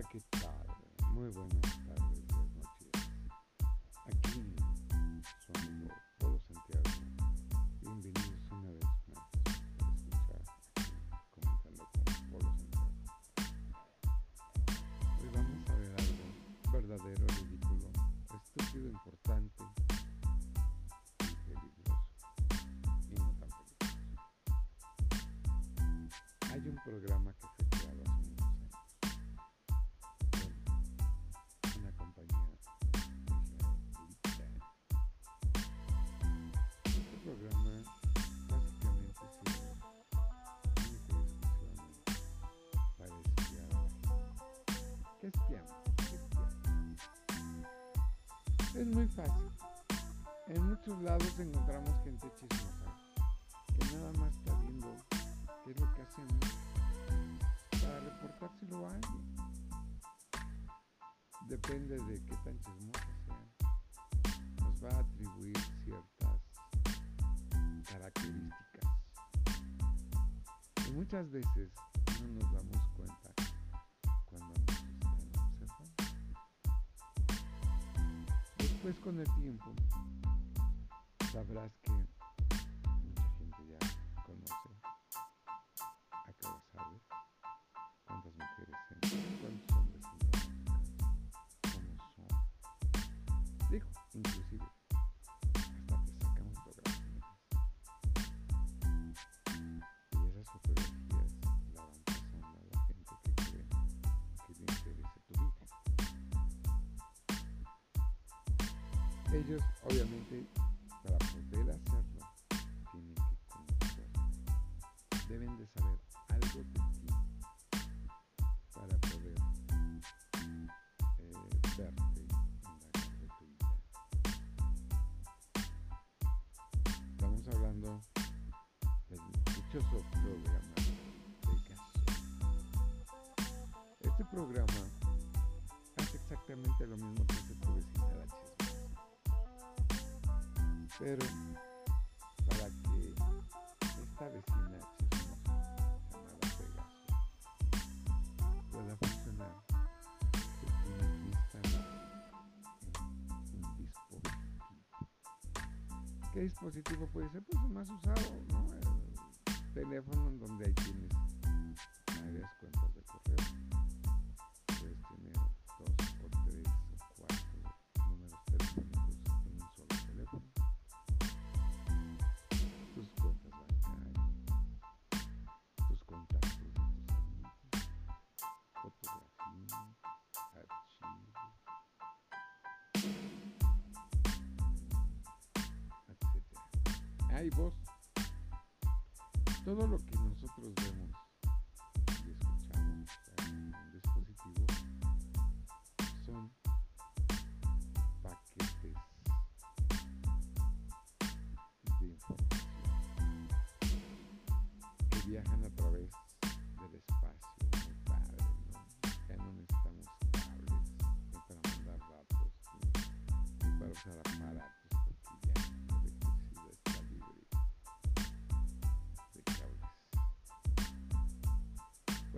Hola, ¿qué tal? Muy buenas tardes, buenas noches. Aquí su amigo Polo Santiago. Bienvenidos una vez más a escuchar comentando con Polo Santiago. Hoy vamos a ver algo verdadero, ridículo, estúpido, importante y peligroso. Y no tan peligroso. Hay un programa que Es muy fácil. En muchos lados encontramos gente chismosa que nada más está viendo qué es lo que hacemos para reportárselo a alguien. Depende de qué tan chismosa sea. Nos va a atribuir ciertas características. Y muchas veces no nos damos Después con el tiempo sabrás que mucha gente ya conoce a hora sales, cuántas mujeres entran, cuántos hombres entran cómo son. Digo, inclusive, Ellos, obviamente, para poder hacerlo, tienen que conocer. Deben de saber algo de ti para poder eh, verte, de tu vida. Estamos hablando del dichoso programa de Gasset. Este programa hace exactamente lo mismo que Pero para que esta vecina llamada Pegaso pueda funcionar, se tiene un dispositivo. ¿Qué dispositivo puede ser? Pues el más usado, ¿no? El teléfono en donde ahí tienes varias cuentas de correo. Hay voz. Todo lo que nosotros vemos y escuchamos en un dispositivo son paquetes de información que viajan a través del espacio. Ya no necesitamos cables ni para mandar datos ni para usar aparatos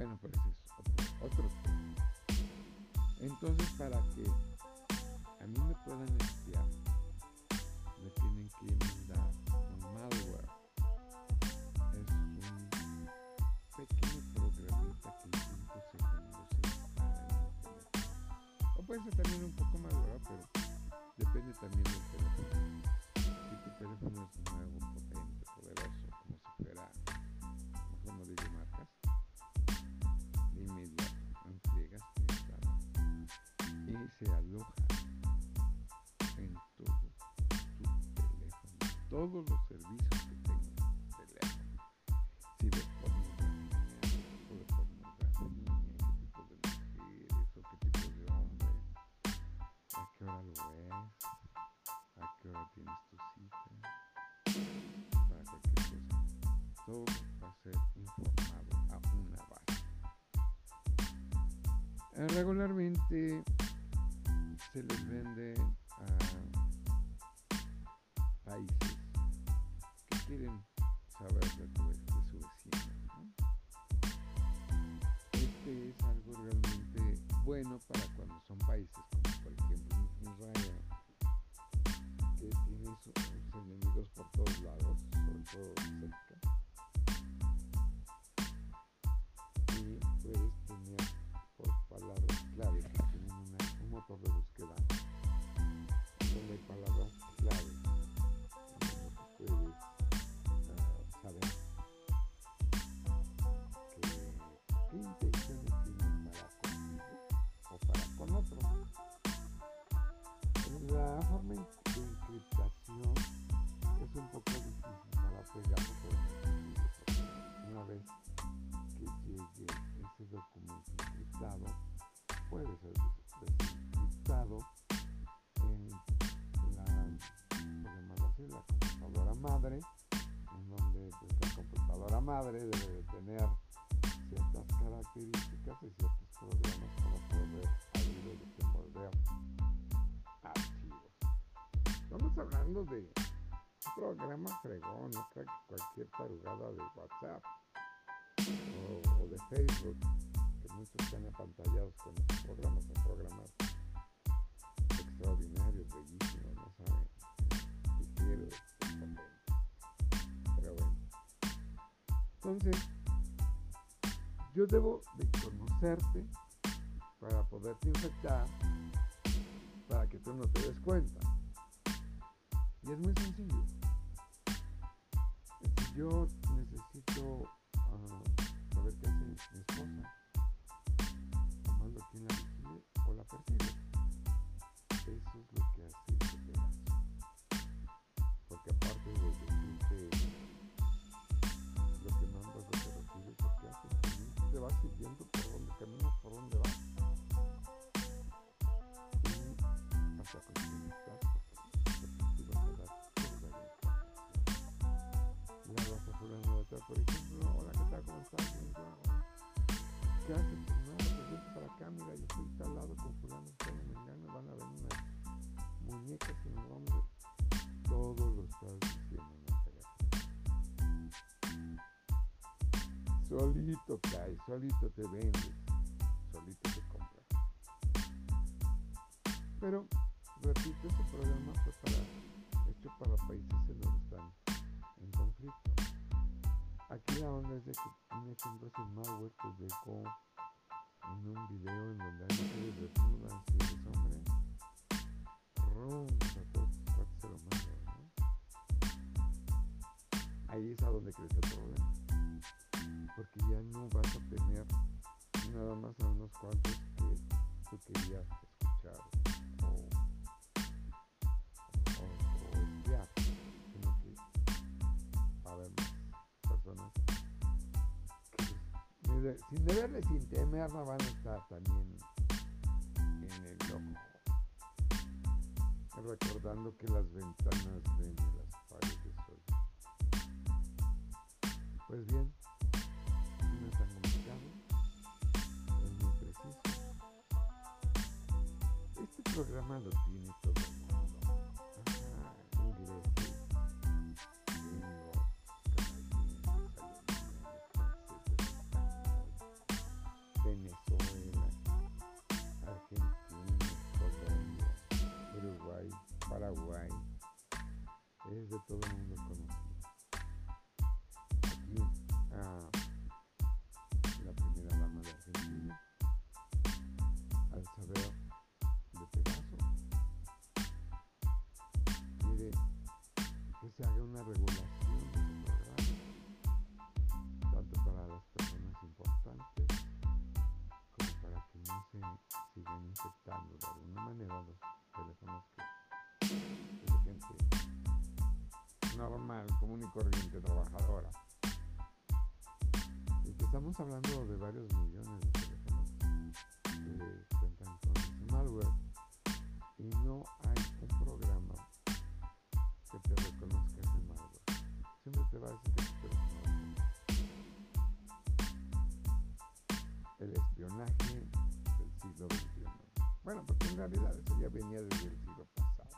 Bueno, pero ese es otro, otro tema. Entonces, para que a mí me puedan espiar, me tienen que mandar un malware. Es un pequeño programita que en 5 segundos se teléfono. O puede ser también un poco ¿verdad? Pero depende también del teléfono. Si tu teléfono es nuevo, todos los servicios que tu teléfono. Si ves pornografía, qué tipo de pornografía, qué tipo de mujeres o qué tipo de hombre, a qué hora lo ves, a qué hora tienes tu cita, para cualquier cosa. Todo va a ser informado a una base. Eh, Regularmente se les vende bueno para cuando son países como por ejemplo Israel, que tiene sus enemigos por todos lados, sobre todo madre debe de tener ciertas características y ciertos programas para poder abrir o desenvolver archivos. Estamos hablando de un programa fregón, no que cualquier tarugada de WhatsApp o, de Facebook, que muchos están apantallados con estos programas, son programas extraordinarios, bellísimos, no saben, ligeros, pero Entonces, yo debo de conocerte para poderte infectar, para que tú no te des cuenta. Y es muy sencillo. Yo necesito uh, saber qué hace mi esposa, tomando quien la vigile o la persigue. Solito cae, solito te vendes, solito te compras. Pero, repito, este programa fue para, hecho para países en donde están en conflicto. Aquí la onda es de que un ejemplo el malware pues dejó en un video en donde hay mujeres desnudas y eres hombre, rum, a todos. Ahí es a donde crece el problema. Porque ya no vas a tener nada más a unos cuantos que tú querías escuchar o, o, o espiar, sino que a haber más personas que sin deberle, sin temer, no van a estar también en el ojo. Recordando que las ventanas ven y las paredes oyen. Pues bien, programa lo tiene todo el mundo. Ajá, ingleses, gringos, canadienses, alemanes, Venezuela, Argentina, Colombia, Uruguay, Paraguay, es de todo se sigan infectando de alguna manera los teléfonos que de gente normal, común y corriente, trabajadora. Y que estamos hablando de varios millones de teléfonos que cuentan con malware y no hay un programa que te reconozca ese malware. Siempre te va a decir Bueno, porque en realidad eso ya venía desde el siglo pasado.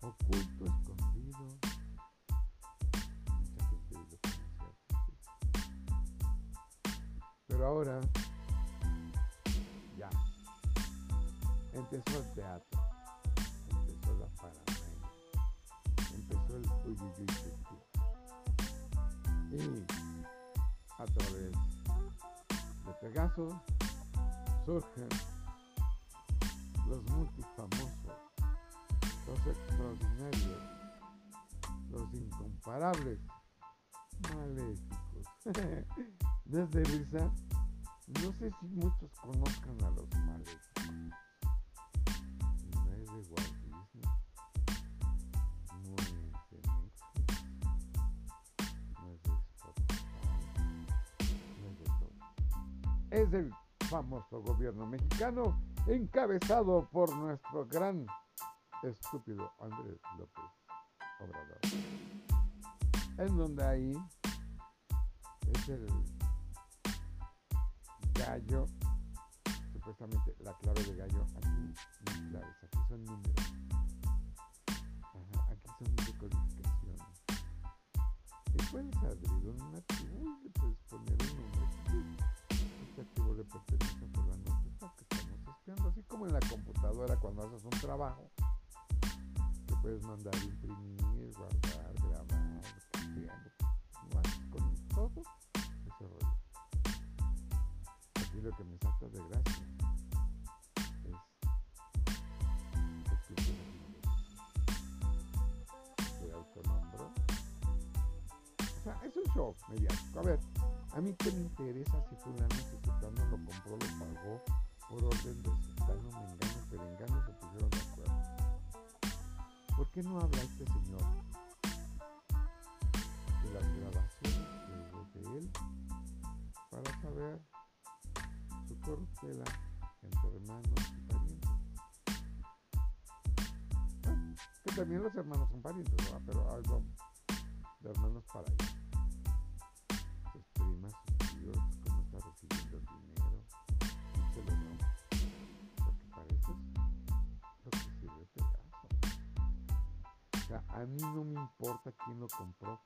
Oculto, escondido. Pero ahora, ya. Empezó el teatro. Empezó la paranoia. Empezó el uyuyuy. Y a través de Pegaso surgen los multifamosos, los extraordinarios, los incomparables, maléficos. Desde risa, no sé si muchos conozcan a los maléficos. No es de Walt Disney, no es de Netflix, no es de Spotify, no es de todo. Es del famoso gobierno mexicano encabezado por nuestro gran estúpido Andrés López Obrador. En donde ahí es el gallo, supuestamente la clave de gallo, aquí es claves, aquí son números. Aquí son decodificaciones. Y puedes abrir un archivo y le puedes poner que espiando, así como en la computadora cuando haces un trabajo que puedes mandar imprimir, guardar, grabar, copiar, con todo ese rollo lo que me salta de gracia es se autonombró. O sea, es un show mediático. A ver, a mí qué me interesa si fulano, si sultano lo compró, lo pagó por orden de sultano, pero engano se pusieron de acuerdo. ¿Por qué no habla este señor de las grabaciones que de él para saber corruptela entre hermanos y parientes. Ah, que también los hermanos son parientes, ¿no? pero algo de hermanos para allá. A mí no me importa quién lo compró.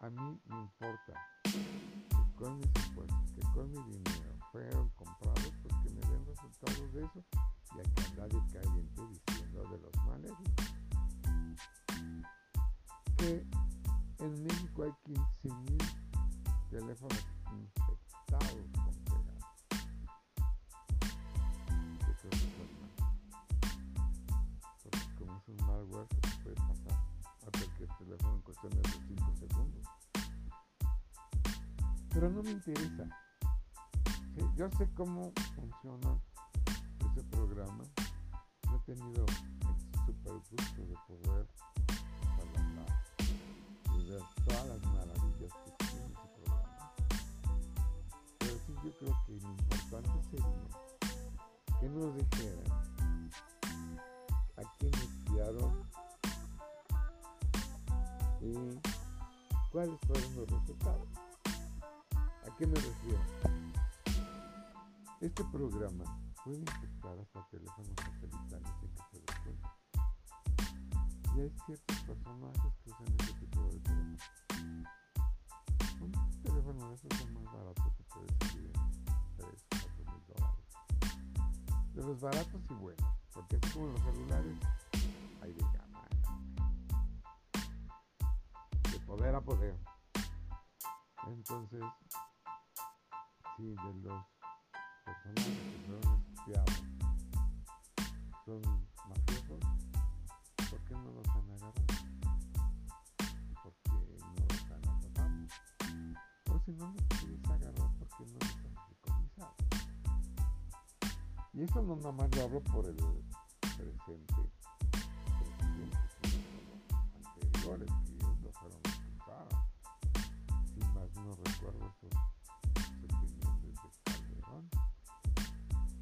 A mí me importa que con mis impuestos, que con mi dinero, fueron comprados porque me den resultados de eso y aquí anda de caliente diciendo de los males que en México hay 15.000 teléfonos malware pasar a cualquier teléfono en cuestiones de 5 segundos. Pero no me interesa yo sé cómo funciona ese programa. No he tenido el super gusto de poder hablar y ver todas las maravillas que tiene ese programa. Pero sí yo creo que lo importante sería que nos dijeran cuáles fueron los resultados. ¿A qué me refiero? Este programa puede infectar hasta teléfonos satelitales sin que se den cuenta. Y hay ciertos personajes que usan este tipo de teléfonos. Un teléfono de esos es más barato que puede salir en 3, 4 mil dólares. De los baratos y buenos, porque así como los celulares, hay de poder a poder. Entonces, sí, de los personajes que fueron espiados son mafiosos, ¿por qué no los han agarrado? ¿Por qué no los han atrapado? O si no los quieres agarrar, ¿por qué no los han? Y eso no nada más lo hablo por el más recuerdo esos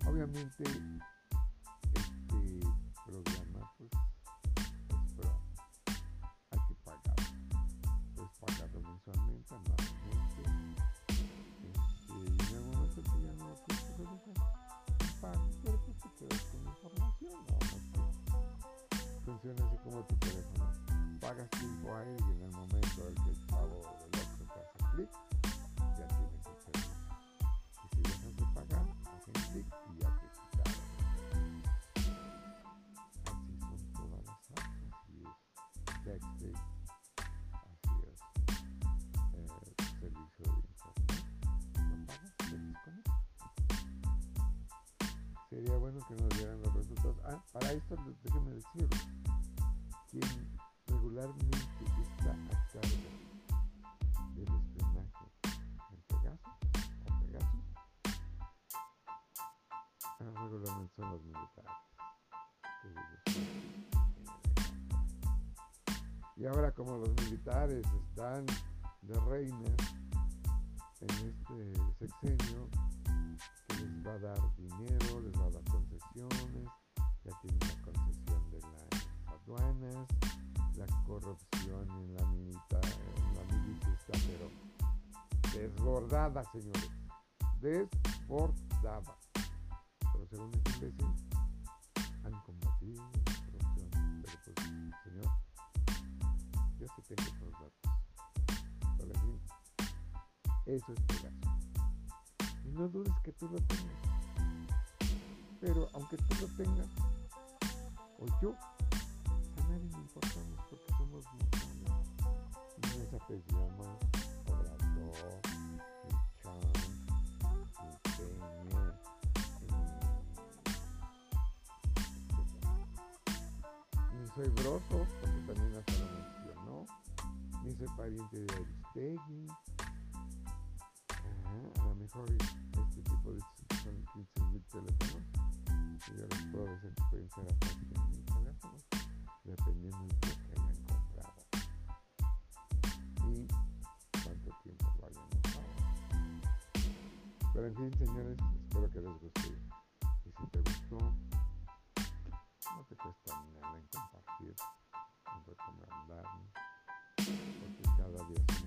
obviamente este programa pues es pro hay que pagar puedes pagarlo mensualmente anualmente. Este, y que ya no lo quieres realizar pagas pero pues te quedas con información no, no funciona así como tu teléfono. Pagas tiempo ahí y en el momento en que el pago del otro te hace clic bueno que nos dieran los resultados. Ah, para esto déjenme decirlo. Quien regularmente está a cargo del espionaje en Pegasus o Pegasus, ah, regularmente son los militares. Y ahora como los militares están de reinas en este sexenio, va a dar dinero, les va a dar concesiones, ya tienen la concesión de las aduanas, la corrupción en la, militar, en la milicia está pero desbordada, señores, desbordada. Pero según los ingleses, han combatido la corrupción, pero pues, señor, yo sí tengo otros datos. Pero eso es Pegaso. No dudes que tú lo tengas. Pero aunque tú lo tengas, o yo, a nadie le importamos porque somos mortales. Y nos apellidamos Obrador, Chan, Peña, ni soy broso, porque también hasta lo mencionó, ni soy pariente de Aristegui. A lo mejor de son 15 mil teléfonos. Y yo les puedo decir que pueden ser hasta 100 mil teléfonos, dependiendo de lo que hayan comprado y cuánto tiempo lo hayan usado. Pero en fin, señores, espero que les guste. Y si te gustó, no te cuesta nada en compartir, en recomendarnos, porque cada día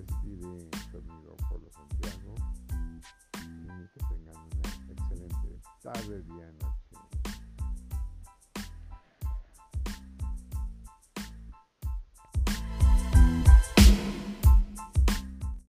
despide amigo Polo Santiago y que tengan una excelente tarde, Diana.